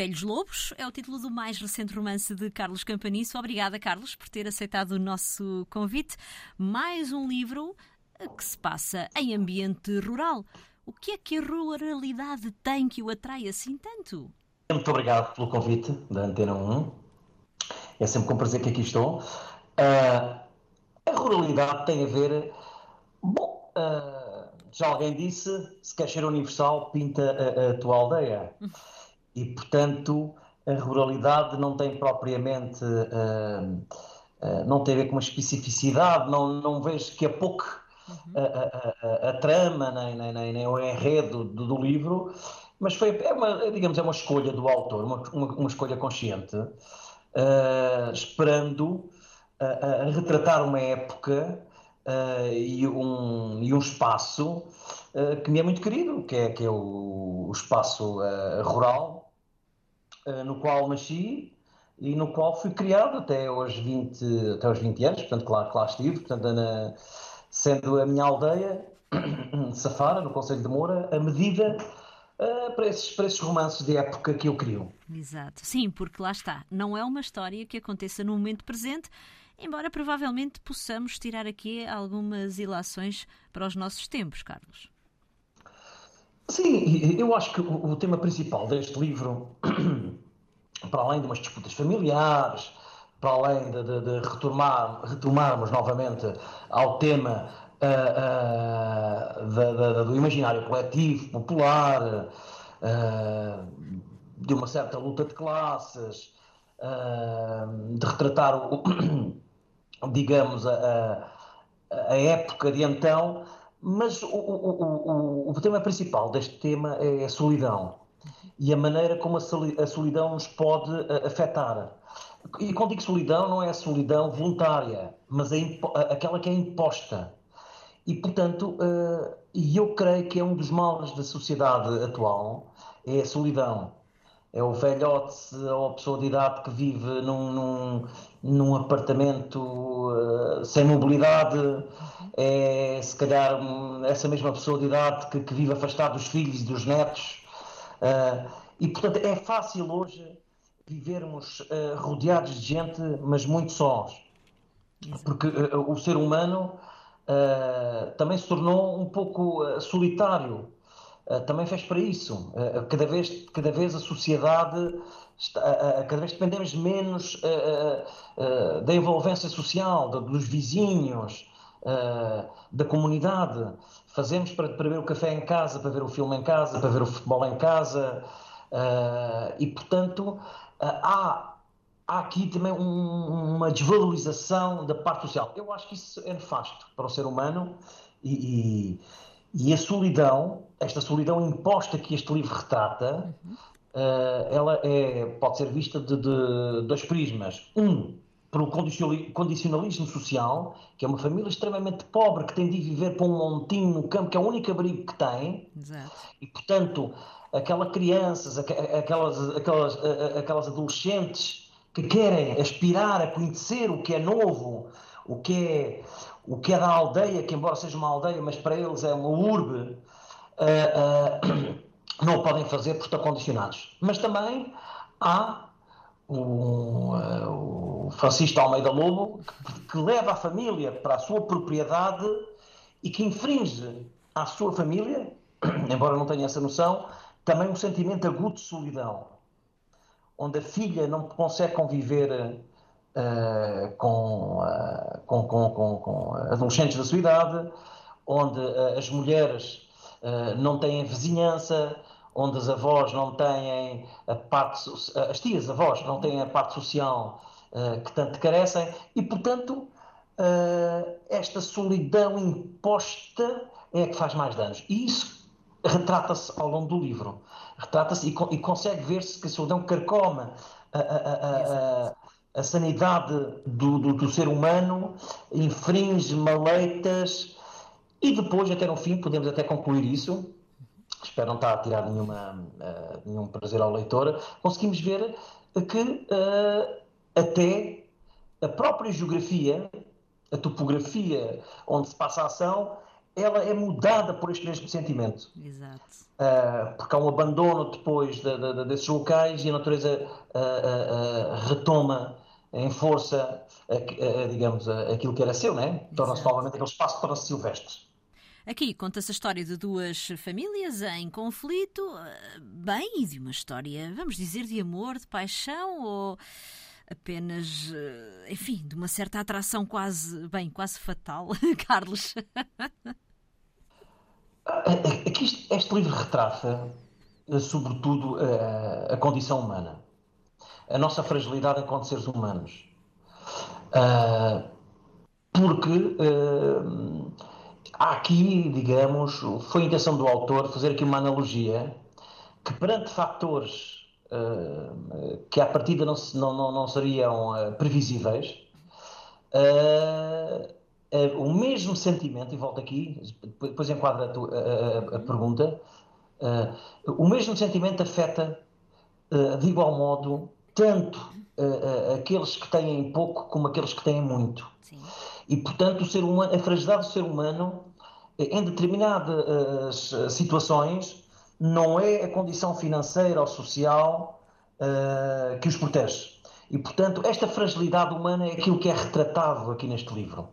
Velhos Lobos é o título do mais recente romance de Carlos Campaniço. Obrigada, Carlos, por ter aceitado o nosso convite. Mais um livro que se passa em ambiente rural. O que é que a ruralidade tem que o atrai assim tanto? Muito obrigado pelo convite da Antena 1. É sempre com prazer que aqui estou. Uh, a ruralidade tem a ver. Bom, uh, já alguém disse: se quer ser universal, pinta a, a tua aldeia. E, portanto, a ruralidade não tem propriamente. Uh, não tem a ver com uma especificidade, não, não vejo que a pouco uhum. a, a, a, trama nem, nem, nem, nem o enredo do, do, livro, mas foi, é uma, digamos, é uma escolha do autor, uma, uma, uma escolha consciente, uh, esperando uh, retratar uma época uh, e, um, e um espaço que me é muito querido, que é, que é o, o espaço rural, no qual nasci, e no qual fui criado até aos 20, até aos 20 anos, portanto, claro que lá estive, portanto, na, sendo a minha aldeia, Safara, no Conselho de Moura, a medida uh, para, esses, para esses romances de época que eu crio. Exato, sim, porque lá está, não é uma história que aconteça no momento presente, embora provavelmente possamos tirar aqui algumas ilações para os nossos tempos, Carlos. Sim, eu acho que o, tema principal deste livro, para além de umas disputas familiares, para além de, de, de retomar, retomarmos novamente ao tema uh, uh, do imaginário coletivo, popular, uh, de uma certa luta de classes, de retratar, o, digamos, a, a, época de então, mas o, o, o, o tema principal deste tema é a solidão e a maneira como a solidão nos pode afetar. E quando digo solidão, não é a solidão voluntária, mas aquela que é imposta. E, portanto, uh, eu creio que é um dos males da sociedade atual, é a solidão. É o velhote ou a pessoa de idade que vive num, num, num apartamento uh, sem mobilidade, é se calhar essa mesma pessoa de idade que, que vive afastada dos filhos e dos netos. Uh, e, portanto, é fácil hoje vivermos uh, rodeados de gente, mas muito sós. Porque o ser humano também se tornou um pouco solitário. Também fez para isso. cada, vez, cada vez a sociedade, cada vez dependemos menos da envolvência social, dos vizinhos, da comunidade. Fazemos para, para ver o café em casa, para ver o filme em casa, para ver o futebol em casa. e, portanto, há, há aqui também um, uma desvalorização da parte social. Eu acho que isso é nefasto para o ser humano e, e, e a solidão, esta solidão imposta que este livro retrata, uhum. uh, ela é, pode ser vista de, de dois prismas. Um, pelo condicionalismo social, que é uma família extremamente pobre que tem de viver para um montinho no campo, que é o único abrigo que tem, Exato. e portanto aquelas crianças, aquelas, aquelas, aquelas adolescentes que querem aspirar a conhecer o que é novo, o que é, o que é da aldeia, que embora seja uma aldeia, mas para eles é uma urbe, uh, uh, não o podem fazer porque estão condicionados. Mas também há o, uh, o Francisco Almeida Lobo, que, que leva a família para a sua propriedade e que infringe à sua família, embora não tenha essa noção, também um sentimento agudo de solidão, onde a filha não consegue conviver uh, com, uh, com, com, com, adolescentes da sua idade, onde uh, as mulheres não têm vizinhança, onde as avós não têm a parte, as tias avós não têm a parte social que tanto carecem, e portanto esta solidão imposta é a que faz mais danos. E isso retrata-se ao longo do livro. Retrata-se e, e, consegue ver-se que a solidão carcome a, a, a, a sanidade do, do, do, ser humano, infringe maleitas e depois, até no fim, podemos até concluir isso. Espero não estar a tirar nenhuma, uh, nenhum prazer ao leitor. Conseguimos ver que uh, até a própria geografia, a topografia onde se passa a ação, ela é mudada por este mesmo sentimento. Exato. Uh, porque há um abandono depois de, de, de, desses locais e a natureza retoma em força, digamos, aquilo que era seu, né? Torna-se novamente aquele espaço para silvestres. Aqui conta-se a história de duas famílias em conflito, bem, e de uma história, vamos dizer, de amor, de paixão ou apenas, enfim, de uma certa atração quase, bem, quase fatal, Carlos. Aqui este, este livro retrata, sobretudo, a, a, condição humana, a nossa fragilidade enquanto seres humanos. Uh, porque uh, há aqui, digamos, foi a intenção do autor fazer aqui uma analogia que perante fatores uh, que à partida não, não, não, não seriam uh, previsíveis, uh, o mesmo sentimento, e volto aqui, depois enquadra a, tu, a, pergunta, o mesmo sentimento afeta de igual modo tanto aqueles que têm pouco como aqueles que têm muito. Sim. E, portanto, o ser humano, a fragilidade do ser humano, em determinadas situações, não é a condição financeira ou social uh, que os protege. E, portanto, esta fragilidade humana é aquilo que é retratado aqui neste livro.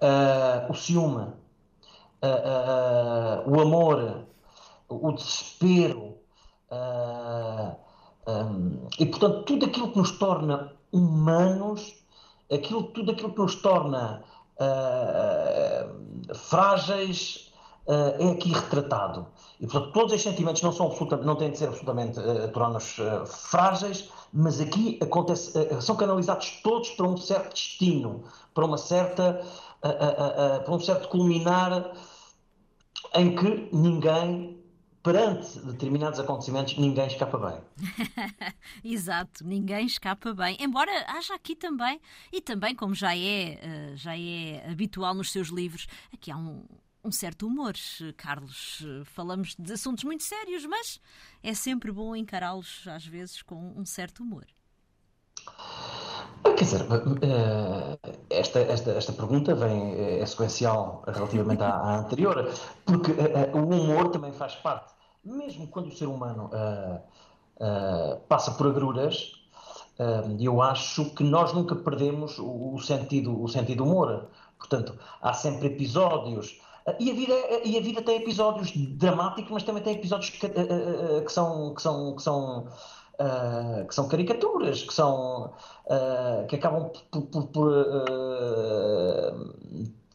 Uh, o ciúme, uh, o amor, o desespero, um, e, portanto, tudo aquilo que nos torna humanos, aquilo, tudo aquilo que nos torna frágeis, é aqui retratado. E, portanto, todos estes sentimentos não, são não têm de ser absolutamente uh, uh, frágeis, mas aqui acontece, uh, são canalizados todos para um certo destino, para uma certa, uh, para um certo culminar em que ninguém perante determinados acontecimentos, ninguém escapa bem. Exato, ninguém escapa bem. Embora haja aqui também, e também como já é, já é habitual nos seus livros, aqui há um, um certo humor, Carlos. Falamos de assuntos muito sérios, mas é sempre bom encará-los, às vezes, com um certo humor. Quer dizer, eh, esta, esta, esta pergunta vem, eh, é sequencial relativamente à, à anterior, porque eh, o humor também faz parte. Mesmo quando o ser humano uh, uh, passa por agruras, eu acho que nós nunca perdemos o, sentido, o sentido humor. Portanto, há sempre episódios e a, vida, e a vida tem episódios dramáticos, mas também tem episódios que, que são, que são, que são, uh, que são caricaturas, que são uh, que acabam por, por, por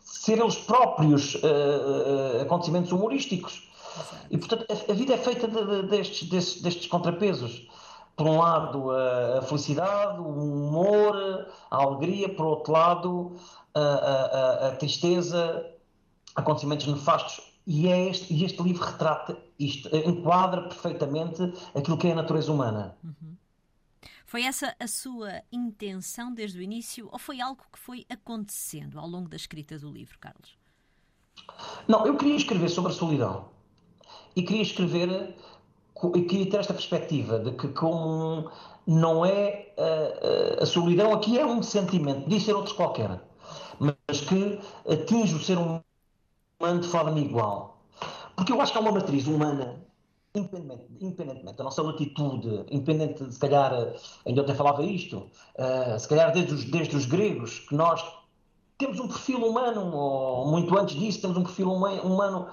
ser eles próprios acontecimentos humorísticos. E portanto a, a, vida é feita de, de, destes, destes, destes contrapesos por um lado a felicidade, o humor, a alegria, por outro lado a, a, a tristeza, acontecimentos nefastos. E, é este, e este livro retrata isto, enquadra perfeitamente aquilo que é a natureza humana. Uhum. Foi essa a sua intenção desde o início ou foi algo que foi acontecendo ao longo da escrita do livro, Carlos? Não, eu queria escrever sobre a solidão. E queria escrever, e queria ter esta perspectiva de que, como não é. A, a, a solidão aqui é um sentimento, podia ser outro qualquer, mas que atinge o ser humano de forma igual. Porque eu acho que há uma matriz humana, independentemente, da nossa latitude, independente de, se calhar, ainda ontem falava isto, uh, se calhar desde os, desde os gregos, que nós temos um perfil humano, ou muito antes disso, temos um perfil humano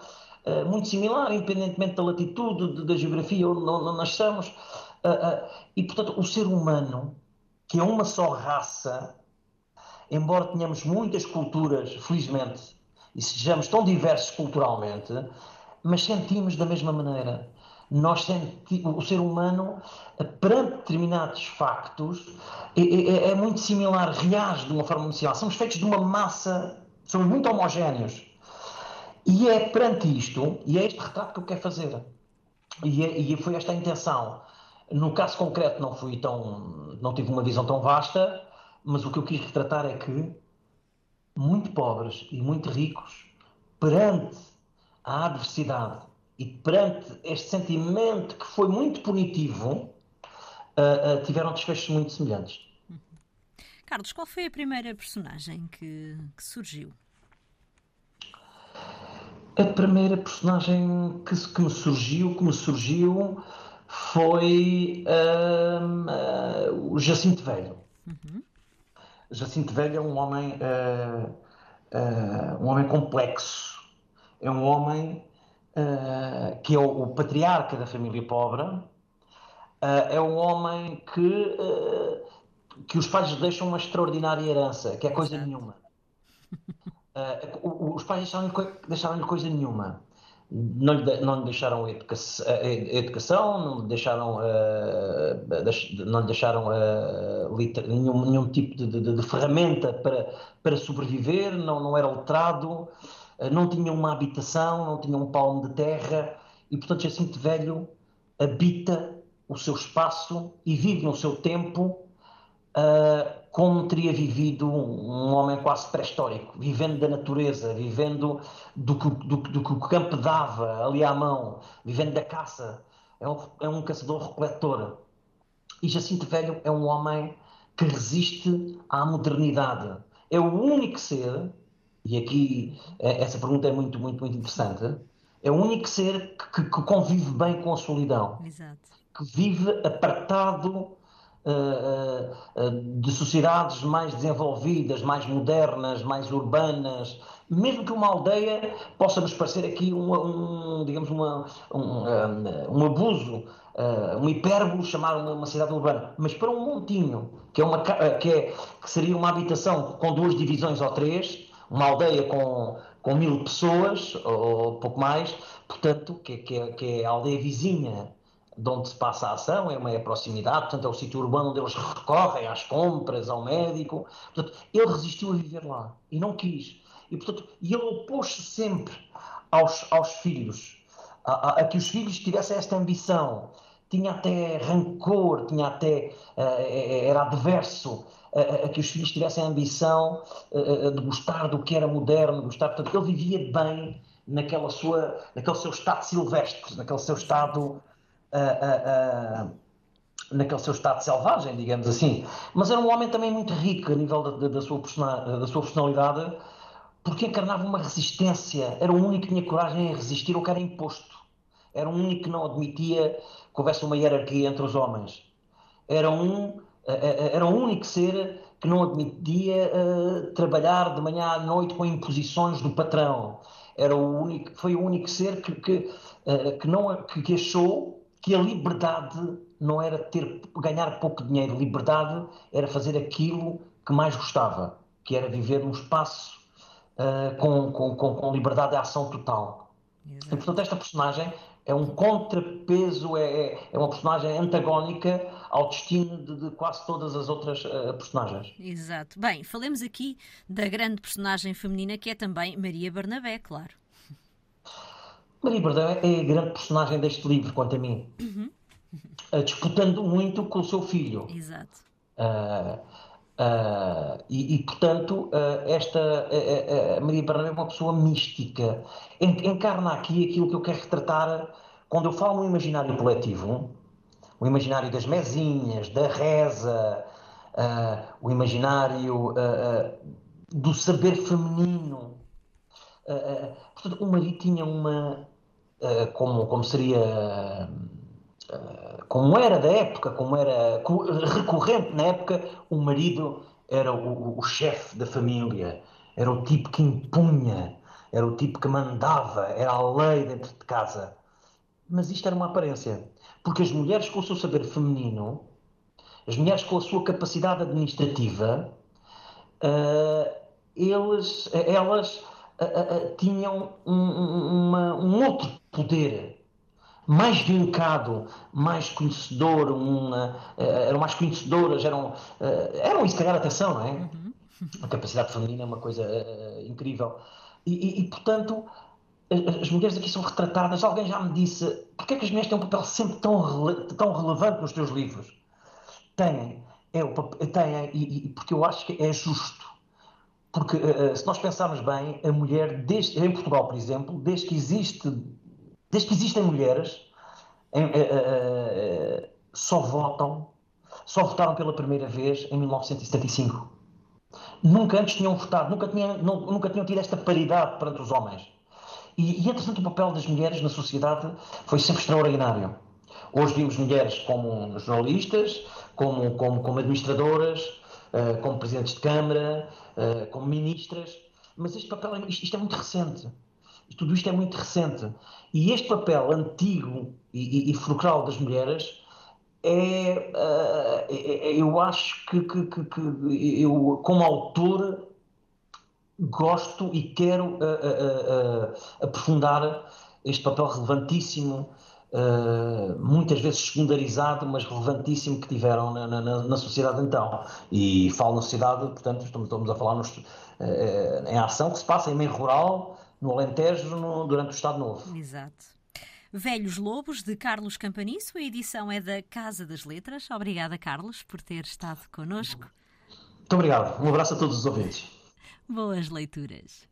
uh, muito similar, independentemente da latitude, da geografia onde nós nascemos. Uh, e, portanto, o ser humano, que é uma só raça, embora tenhamos muitas culturas, felizmente, e sejamos tão diversos culturalmente, mas sentimos da mesma maneira. Nós senti o ser humano, perante determinados factos, é, é, é, muito similar, reage de uma forma muito similar. Somos feitos de uma massa, somos muito homogéneos. E é perante isto, e é este retrato que eu quero fazer. E, é, e foi esta a intenção. No caso concreto não fui tão, não tive uma visão tão vasta, mas o que eu quis retratar é que muito pobres e muito ricos, perante a adversidade e perante este sentimento que foi muito punitivo, uh, uh, tiveram desfechos muito semelhantes. Uhum. Carlos, qual foi a primeira personagem que, que surgiu? A primeira personagem que, que me surgiu, que me surgiu foi uh, o Jacinto Velho. Uhum. Jacinto Velho é um homem, um homem complexo. É um homem que é o, o, patriarca da família pobre. é um homem que, que os pais deixam uma extraordinária herança, que é coisa nenhuma. os pais deixaram-lhe deixaram coisa nenhuma não lhe, não lhe deixaram a educação, não lhe deixaram, uh, não lhe deixaram uh, nenhum, nenhum tipo de, de, de, ferramenta para, para sobreviver, não, não era letrado, uh, não tinha uma habitação, não tinha um palmo de terra e, portanto, Jacinto Velho habita o seu espaço e vive no seu tempo uh, como teria vivido um homem quase pré-histórico, vivendo da natureza, vivendo do que, do, do que o campo dava ali à mão, vivendo da caça. É um, é um caçador-recoletor. E Jacinto Velho é um homem que resiste à modernidade. É o único ser, e aqui é, essa pergunta é muito, muito, muito interessante, é o único ser que, que convive bem com a solidão. Exato. Que vive apartado eh, eh, de sociedades mais desenvolvidas, mais modernas, mais urbanas, mesmo que uma aldeia possa nos parecer aqui um, um digamos uma, um, eh, um abuso, uma hipérbole chamar uma, uma, cidade urbana, mas para um montinho, que, é uma, que, é, que seria uma habitação com duas divisões ou três, uma aldeia com, com mil pessoas, ou pouco mais, portanto, que, que, é, que é a aldeia vizinha de onde se passa a ação, é uma é proximidade, portanto é o sítio urbano onde eles recorrem às compras, ao médico. Portanto, ele resistiu a viver lá e não quis. E, portanto, ele opôs-se sempre aos, aos filhos, a, a, a, que os filhos tivessem esta ambição. Tinha até rancor, tinha até, uh, era adverso a, a, que os filhos tivessem a ambição uh, de gostar do que era moderno, gostar. Portanto, ele vivia bem naquela sua, naquele seu estado silvestre, naquele seu estado naquele seu estado selvagem, digamos assim. Mas era um homem também muito rico a nível da, da, da, sua, da sua personalidade, porque encarnava uma resistência. Era o único que tinha coragem em resistir ao que era imposto. Era o único que não admitia que houvesse uma hierarquia entre os homens. Era um era o único ser que não admitia uh, trabalhar de manhã à noite com imposições do patrão. Era o único, foi o único ser que, que, uh, que não que, que achou que a liberdade não era ter ganhar pouco dinheiro, liberdade era fazer aquilo que mais gostava, que era viver num espaço uh, com, com, com, com, liberdade de ação total. Exato. E, portanto, esta personagem é um contrapeso, é, é, é uma personagem antagónica ao destino de, de quase todas as outras uh, personagens. Exato. Bem, falemos aqui da grande personagem feminina que é também Maria Barnabé, claro. Maria Bardão é a grande personagem deste livro, quanto a mim. Uhum. Uh, disputando muito com o seu filho. Exato. Uh, uh, e, e, portanto, esta a Maria Bernabé é uma pessoa mística. Encarna aqui aquilo que eu quero retratar quando eu falo no imaginário coletivo, o imaginário das mesinhas, da reza, o imaginário do saber feminino. portanto, o marido tinha uma como, como seria. Eh, como era da época, como era recorrente na época, o marido era o, o chefe da família, era o tipo que impunha, era o tipo que mandava, era a lei dentro de casa. Mas isto era uma aparência, porque as mulheres com o seu saber feminino, as mulheres com a sua capacidade administrativa, uh, eles, elas tinham um, uma, um, outro poder mais vincado, mais conhecedor, uma, eram mais conhecedoras, eram, eram e se calhar atenção, não é? Uhum. A capacidade feminina é uma coisa uh, incrível. E, e, e, portanto, as mulheres aqui são retratadas. Alguém já me disse, porquê é que as mulheres têm um papel sempre tão, rele tão relevante nos teus livros? Têm, é o, têm e, e porque eu acho que é justo porque uh, se nós pensarmos bem, a mulher, desde, em Portugal, por exemplo, desde que, existe, desde que existem mulheres, em, uh, uh, só votam, só votaram pela primeira vez em 1975. Nunca antes tinham votado, nunca tinham, nunca tinham tido esta paridade perante os homens. E, e entretanto, o papel das mulheres na sociedade foi sempre extraordinário. Hoje vimos mulheres como jornalistas, como, como, como administradoras, como presidentes de Câmara, como ministras, mas este papel, isto, isto é muito recente. Tudo isto é muito recente. E este papel antigo e, e, e fulcral das mulheres é, uh, eu acho que, que, que, que, eu, como autor, gosto e quero uh, uh, aprofundar este papel relevantíssimo, muitas vezes secundarizado, mas relevantíssimo que tiveram na, na, na, sociedade então. E falo na sociedade, portanto, estamos, estamos a falar nos, em ação que se passa em meio rural, no Alentejo, no, durante o Estado Novo. Exato. Velhos Lobos, de Carlos Campaniço. A edição é da Casa das Letras. Obrigada, Carlos, por ter estado connosco. Muito obrigado. Um abraço a todos os ouvintes. Boas leituras.